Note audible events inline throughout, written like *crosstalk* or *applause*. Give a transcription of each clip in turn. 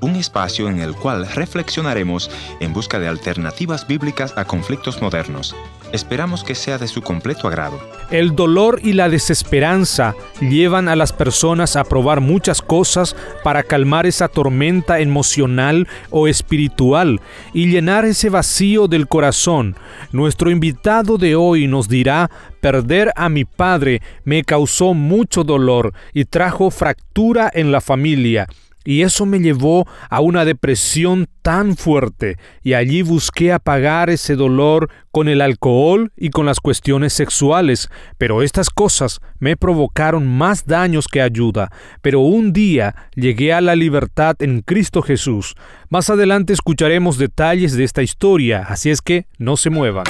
Un espacio en el cual reflexionaremos en busca de alternativas bíblicas a conflictos modernos. Esperamos que sea de su completo agrado. El dolor y la desesperanza llevan a las personas a probar muchas cosas para calmar esa tormenta emocional o espiritual y llenar ese vacío del corazón. Nuestro invitado de hoy nos dirá, perder a mi padre me causó mucho dolor y trajo fractura en la familia. Y eso me llevó a una depresión tan fuerte y allí busqué apagar ese dolor con el alcohol y con las cuestiones sexuales, pero estas cosas me provocaron más daños que ayuda. Pero un día llegué a la libertad en Cristo Jesús. Más adelante escucharemos detalles de esta historia, así es que no se muevan.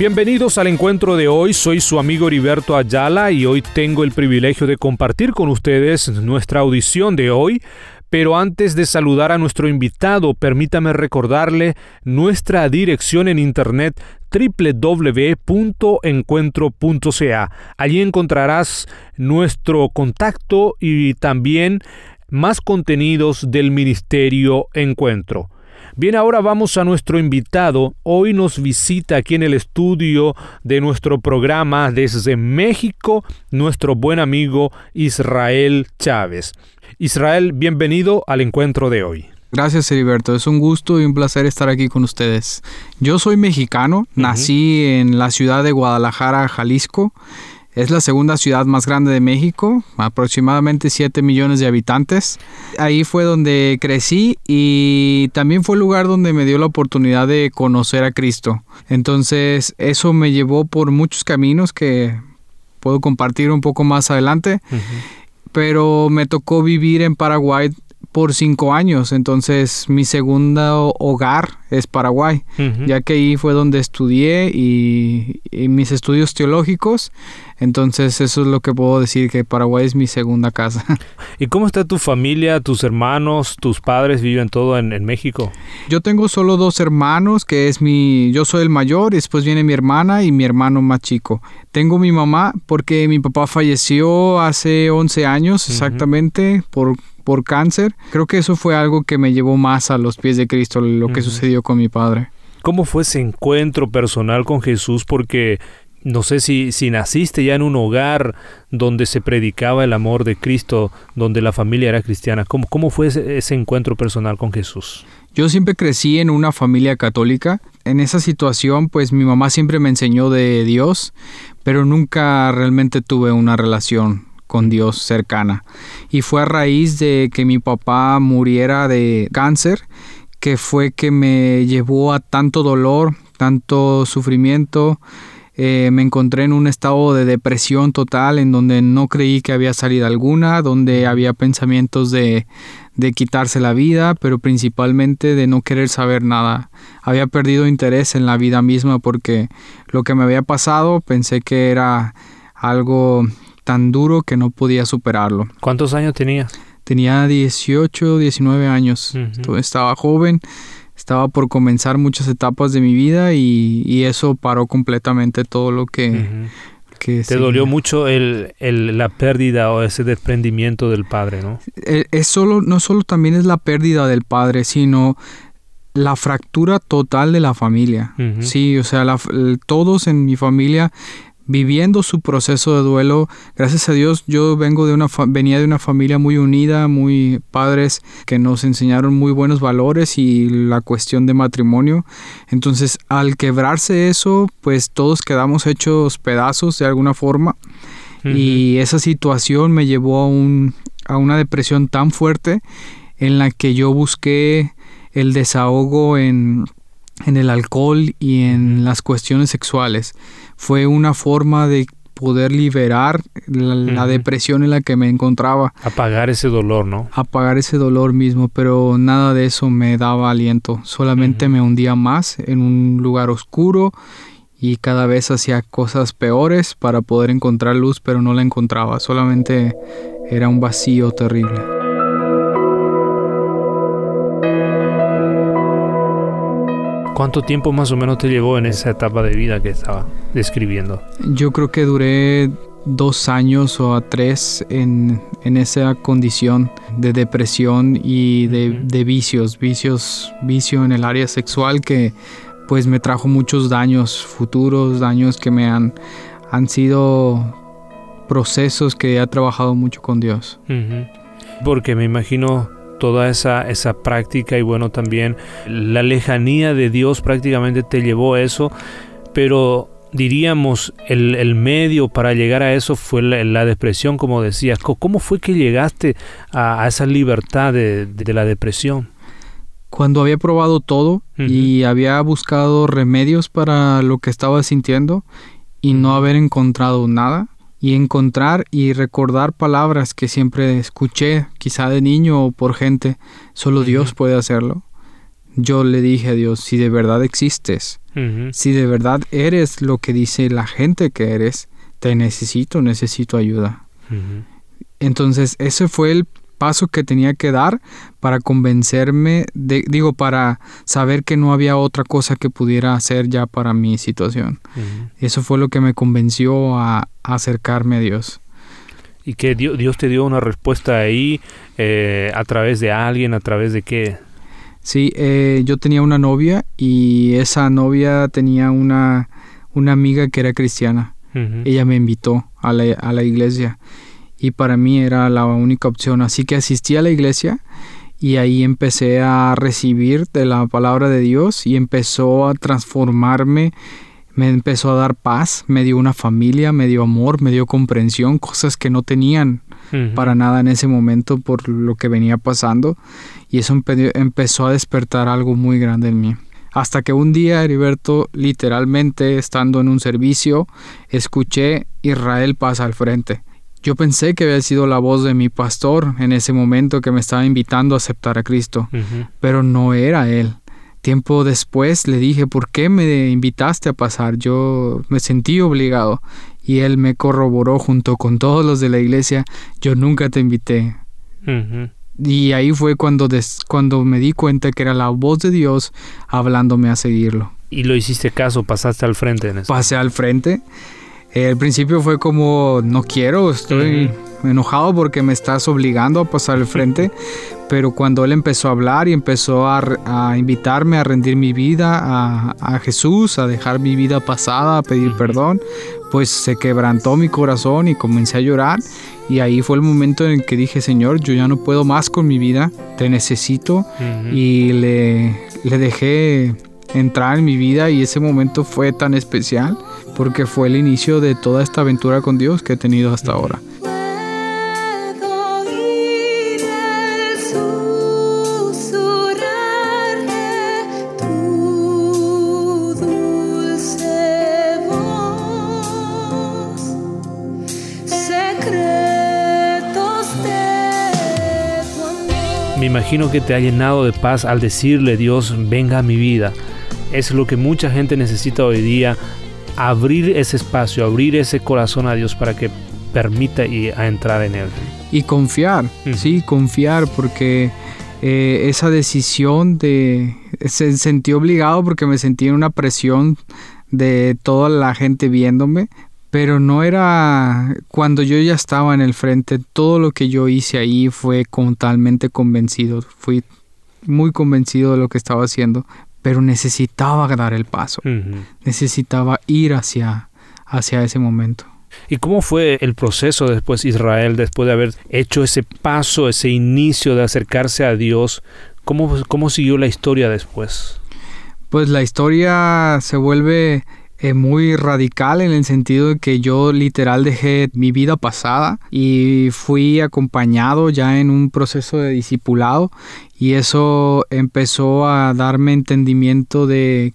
Bienvenidos al encuentro de hoy, soy su amigo Heriberto Ayala y hoy tengo el privilegio de compartir con ustedes nuestra audición de hoy. Pero antes de saludar a nuestro invitado, permítame recordarle nuestra dirección en internet www.encuentro.ca. Allí encontrarás nuestro contacto y también más contenidos del Ministerio Encuentro. Bien, ahora vamos a nuestro invitado. Hoy nos visita aquí en el estudio de nuestro programa desde México nuestro buen amigo Israel Chávez. Israel, bienvenido al encuentro de hoy. Gracias, Heriberto. Es un gusto y un placer estar aquí con ustedes. Yo soy mexicano, nací en la ciudad de Guadalajara, Jalisco. Es la segunda ciudad más grande de México, aproximadamente 7 millones de habitantes. Ahí fue donde crecí y también fue el lugar donde me dio la oportunidad de conocer a Cristo. Entonces eso me llevó por muchos caminos que puedo compartir un poco más adelante. Pero me tocó vivir en Paraguay por cinco años, entonces mi segundo hogar es Paraguay, ya que ahí fue donde estudié y, mis estudios teológicos, entonces eso es lo que puedo decir, que Paraguay es mi segunda casa. *laughs* ¿Y cómo está tu familia, tus hermanos, tus padres viven todo en, en México? Yo tengo solo dos hermanos, que es mi, yo soy el mayor, y después viene mi hermana y mi hermano más chico. Tengo mi mamá porque mi papá falleció hace 11 años exactamente por por cáncer. Creo que eso fue algo que me llevó más a los pies de Cristo, lo que sucedió con mi padre. ¿Cómo fue ese encuentro personal con Jesús? Porque no sé si, si naciste ya en un hogar donde se predicaba el amor de Cristo, donde la familia era cristiana. ¿Cómo, cómo fue ese, ese encuentro personal con Jesús? Yo siempre crecí en una familia católica. En esa situación, pues mi mamá siempre me enseñó de Dios, pero nunca realmente tuve una relación con Dios cercana. Y fue a raíz de que mi papá muriera de cáncer que fue que me llevó a tanto dolor, tanto sufrimiento. Eh, me encontré en un estado de depresión total en donde no creí que había salida alguna, donde había pensamientos de, de quitarse la vida, pero principalmente de no querer saber nada. Había perdido interés en la vida misma porque lo que me había pasado pensé que era algo tan duro que no podía superarlo. ¿Cuántos años tenía? Tenía 18, 19 años. Estaba joven, estaba por comenzar muchas etapas de mi vida y, eso paró completamente todo lo que... que Te dolió mucho el, la pérdida o ese desprendimiento del padre, ¿no? E, es, solo, no solo también es la pérdida del padre, sino la fractura total de la familia. Sí, o sea, todos en mi familia viviendo su proceso de duelo. Gracias a Dios yo vengo de una venía de una familia muy unida, muy padres que nos enseñaron muy buenos valores y la cuestión de matrimonio. Entonces, al quebrarse eso, pues todos quedamos hechos pedazos de alguna forma. Y esa situación me llevó a, un, a una depresión tan fuerte en la que yo busqué el desahogo en, en el alcohol y en las cuestiones sexuales fue una forma de poder liberar la, depresión en la que me encontraba. Apagar ese dolor, ¿no? Apagar ese dolor mismo, pero nada de eso me daba aliento, solamente me hundía más en un lugar oscuro y cada vez hacía cosas peores para poder encontrar luz, pero no la encontraba, solamente era un vacío terrible. ¿Cuánto tiempo más o menos te llevó en esa etapa de vida que estaba describiendo? Yo creo que duré dos años o a tres en, esa condición de depresión y de, vicios, vicios, vicio en el área sexual que pues me trajo muchos daños futuros, daños que me han, han sido procesos que he trabajado mucho con Dios. Porque me imagino toda esa, esa práctica y bueno también la lejanía de Dios prácticamente te llevó a eso, pero diríamos, el, medio para llegar a eso fue la, depresión, como decías. ¿Cómo fue que llegaste a, esa libertad de, la depresión? Cuando había probado todo y había buscado remedios para lo que estaba sintiendo y no haber encontrado nada, y encontrar y recordar palabras que siempre escuché, quizá de niño o por gente, solo Dios puede hacerlo. Yo le dije a Dios, si de verdad existes, si de verdad eres lo que dice la gente que eres, te necesito, necesito ayuda. Entonces ese fue el paso que tenía que dar para convencerme, de, digo, para saber que no había otra cosa que pudiera hacer ya para mi situación. Eso fue lo que me convenció a, acercarme a Dios. ¿Y que Dios, te dio una respuesta ahí eh, a través de alguien, a través de qué? Sí, eh, yo tenía una novia y esa novia tenía una, una amiga que era cristiana. Ella me invitó a la, a la iglesia y para mí era la única opción. Así que asistí a la iglesia y ahí empecé a recibir de la palabra de Dios y empezó a transformarme, me empezó a dar paz, me dio una familia, me dio amor, me dio comprensión, cosas que no tenían para nada en ese momento por lo que venía pasando y eso empezó a despertar algo muy grande en mí. Hasta que un día, Heriberto, literalmente estando en un servicio, escuché Israel pasa al frente. Yo pensé que había sido la voz de mi pastor en ese momento que me estaba invitando a aceptar a Cristo, pero no era él. Tiempo después le dije, ¿por qué me invitaste a pasar? Yo me sentí obligado y él me corroboró junto con todos los de la iglesia, yo nunca te invité. Y ahí fue cuando, cuando me di cuenta que era la voz de Dios hablándome a seguirlo. ¿Y lo hiciste caso? ¿Pasaste al frente? En Pasé al frente. Al principio fue como, no quiero, estoy enojado porque me estás obligando a pasar al frente. Pero cuando él empezó a hablar y empezó a, invitarme a rendir mi vida a, a, Jesús, a dejar mi vida pasada, a pedir perdón, pues se quebrantó mi corazón y comencé a llorar. Y ahí fue el momento en el que dije, Señor, yo ya no puedo más con mi vida, te necesito y le, le dejé entrar en mi vida y ese momento fue tan especial porque fue el inicio de toda esta aventura con Dios que he tenido hasta ahora. Me imagino que te ha llenado de paz al decirle Dios, venga a mi vida. Es lo que mucha gente necesita hoy día, abrir ese espacio, abrir ese corazón a Dios para que permita y a entrar en él. Y confiar, sí, confiar, porque eh, esa decisión de... Se sentí obligado porque me sentí en una presión de toda la gente viéndome, pero no era cuando yo ya estaba en el frente, todo lo que yo hice ahí fue totalmente convencido, fui muy convencido de lo que estaba haciendo, pero necesitaba dar el paso, necesitaba ir hacia, hacia ese momento. ¿Y cómo fue el proceso después Israel, después de haber hecho ese paso, ese inicio de acercarse a Dios? ¿Cómo, cómo siguió la historia después? Pues la historia se vuelve eh, muy radical en el sentido de que yo literal dejé mi vida pasada y fui acompañado ya en un proceso de discipulado y eso empezó a darme entendimiento de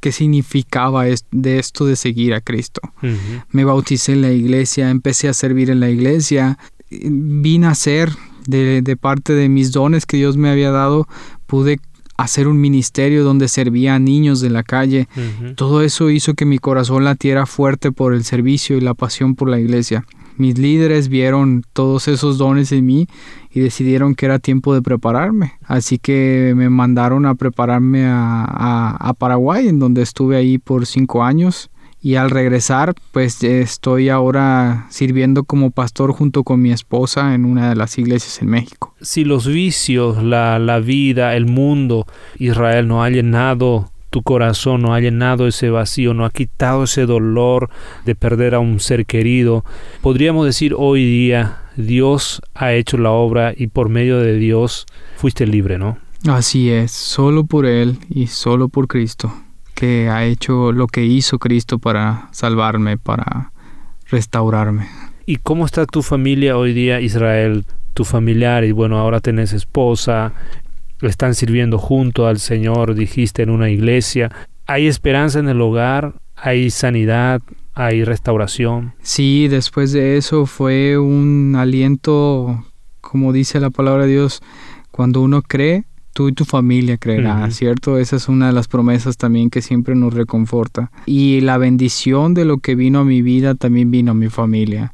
qué significaba de esto de seguir a Cristo. Me bauticé en la iglesia, empecé a servir en la iglesia, vine a ser de, de parte de mis dones que Dios me había dado, pude hacer un ministerio donde servía a niños de la calle. Todo eso hizo que mi corazón latiera fuerte por el servicio y la pasión por la iglesia. mis líderes vieron todos esos dones en mí y decidieron que era tiempo de prepararme. Así que me mandaron a prepararme a, a Paraguay, en donde estuve ahí por cinco años y al regresar pues estoy ahora sirviendo como pastor junto con mi esposa en una de las iglesias en México. Si los vicios, la, la vida, el mundo, Israel no ha llenado tu corazón, no ha llenado ese vacío, no ha quitado ese dolor de perder a un ser querido, podríamos decir hoy día Dios ha hecho la obra y por medio de Dios fuiste libre, ¿no? Así es, solo por Él y solo por Cristo que ha hecho lo que hizo Cristo para salvarme, para restaurarme. ¿Y cómo está tu familia hoy día, Israel? Tu familiar, y bueno, ahora tenés esposa, están sirviendo junto al Señor, dijiste, en una iglesia. ¿Hay esperanza en el hogar? ¿Hay sanidad? ¿Hay restauración? Sí, después de eso fue un aliento, como dice la palabra de Dios, cuando uno cree, tú y tu familia creerán, ¿cierto? Esa es una de las promesas también que siempre nos reconforta. Y la bendición de lo que vino a mi vida también vino a mi familia.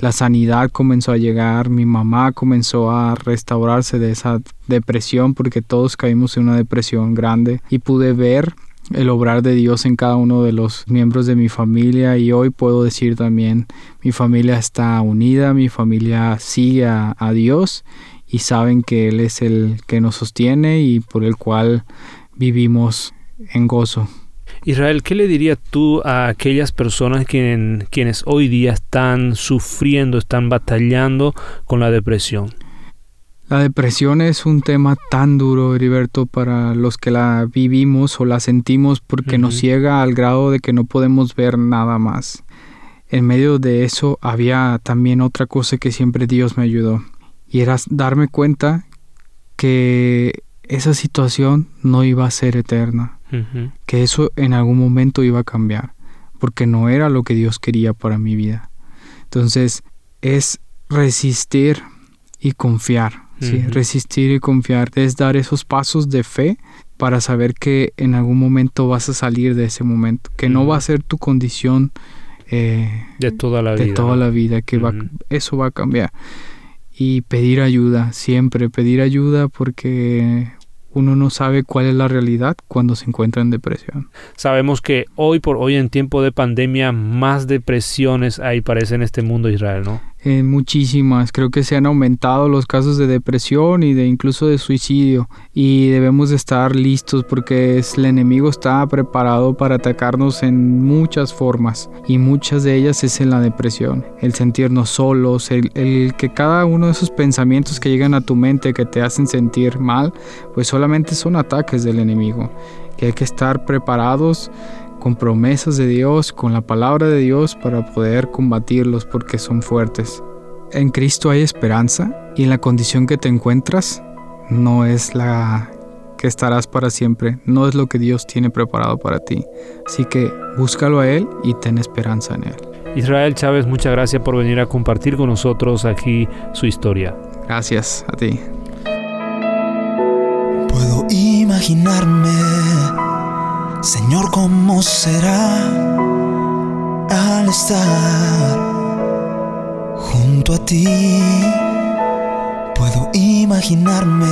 La sanidad comenzó a llegar, mi mamá comenzó a restaurarse de esa depresión porque todos caímos en una depresión grande y pude ver el obrar de Dios en cada uno de los miembros de mi familia y hoy puedo decir también mi familia está unida, mi familia sigue a, a Dios y saben que Él es el que nos sostiene y por el cual vivimos en gozo. Israel, ¿qué le dirías tú a aquellas personas quienes hoy día están sufriendo, están batallando con la depresión? La depresión es un tema tan duro, Heriberto, para los que la vivimos o la sentimos porque nos ciega al grado de que no podemos ver nada más. En medio de eso había también otra cosa que siempre Dios me ayudó y era darme cuenta que esa situación no iba a ser eterna, que eso en algún momento iba a cambiar, porque no era lo que Dios quería para mi vida. Entonces es resistir y confiar, resistir y confiar, es dar esos pasos de fe para saber que en algún momento vas a salir de ese momento, que no va a ser tu condición eh, de toda la de vida, toda la vida, que va, eso va a cambiar y pedir ayuda, siempre pedir ayuda porque uno no sabe cuál es la realidad cuando se encuentra en depresión. Sabemos que hoy por hoy en tiempo de pandemia más depresiones hay parece en este mundo Israel, ¿no? Muchísimas. Creo que se han aumentado los casos de depresión y de incluso de suicidio. Y debemos de estar listos porque el enemigo está preparado para atacarnos en muchas formas. Y muchas de ellas es en la depresión. El sentirnos solos, el, el que cada uno de esos pensamientos que llegan a tu mente que te hacen sentir mal, pues solamente son ataques del enemigo. Que hay que estar preparados con promesas de Dios, con la palabra de Dios para poder combatirlos porque son fuertes. En Cristo hay esperanza y en la condición que te encuentras no es la que estarás para siempre, no es lo que Dios tiene preparado para ti. Así que búscalo a Él y ten esperanza en Él. Israel Chávez, muchas gracias por venir a compartir con nosotros aquí su historia. Gracias a ti. Puedo imaginarme Señor, ¿cómo será al estar junto a ti? Puedo imaginarme.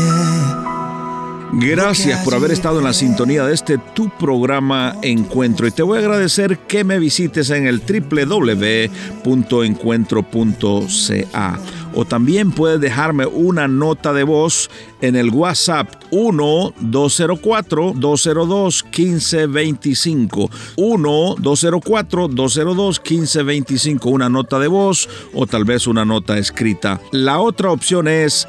Gracias por haber estado en la sintonía de este tu programa Encuentro y te voy a agradecer que me visites en el www.encuentro.ca o también puedes dejarme una nota de voz en el WhatsApp 1-204-202-1525. 1-204-202-1525. Una nota de voz o tal vez una nota escrita. La otra opción es